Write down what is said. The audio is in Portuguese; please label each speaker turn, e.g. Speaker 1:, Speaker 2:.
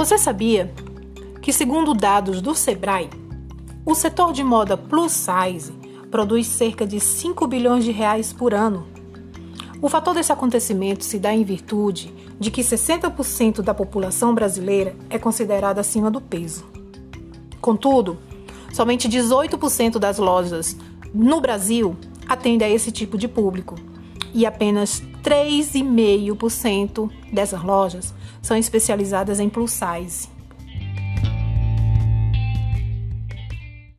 Speaker 1: Você sabia que, segundo dados do Sebrae, o setor de moda plus size produz cerca de 5 bilhões de reais por ano? O fator desse acontecimento se dá em virtude de que 60% da população brasileira é considerada acima do peso. Contudo, somente 18% das lojas no Brasil atendem a esse tipo de público e apenas 3,5% dessas lojas são especializadas em plus size.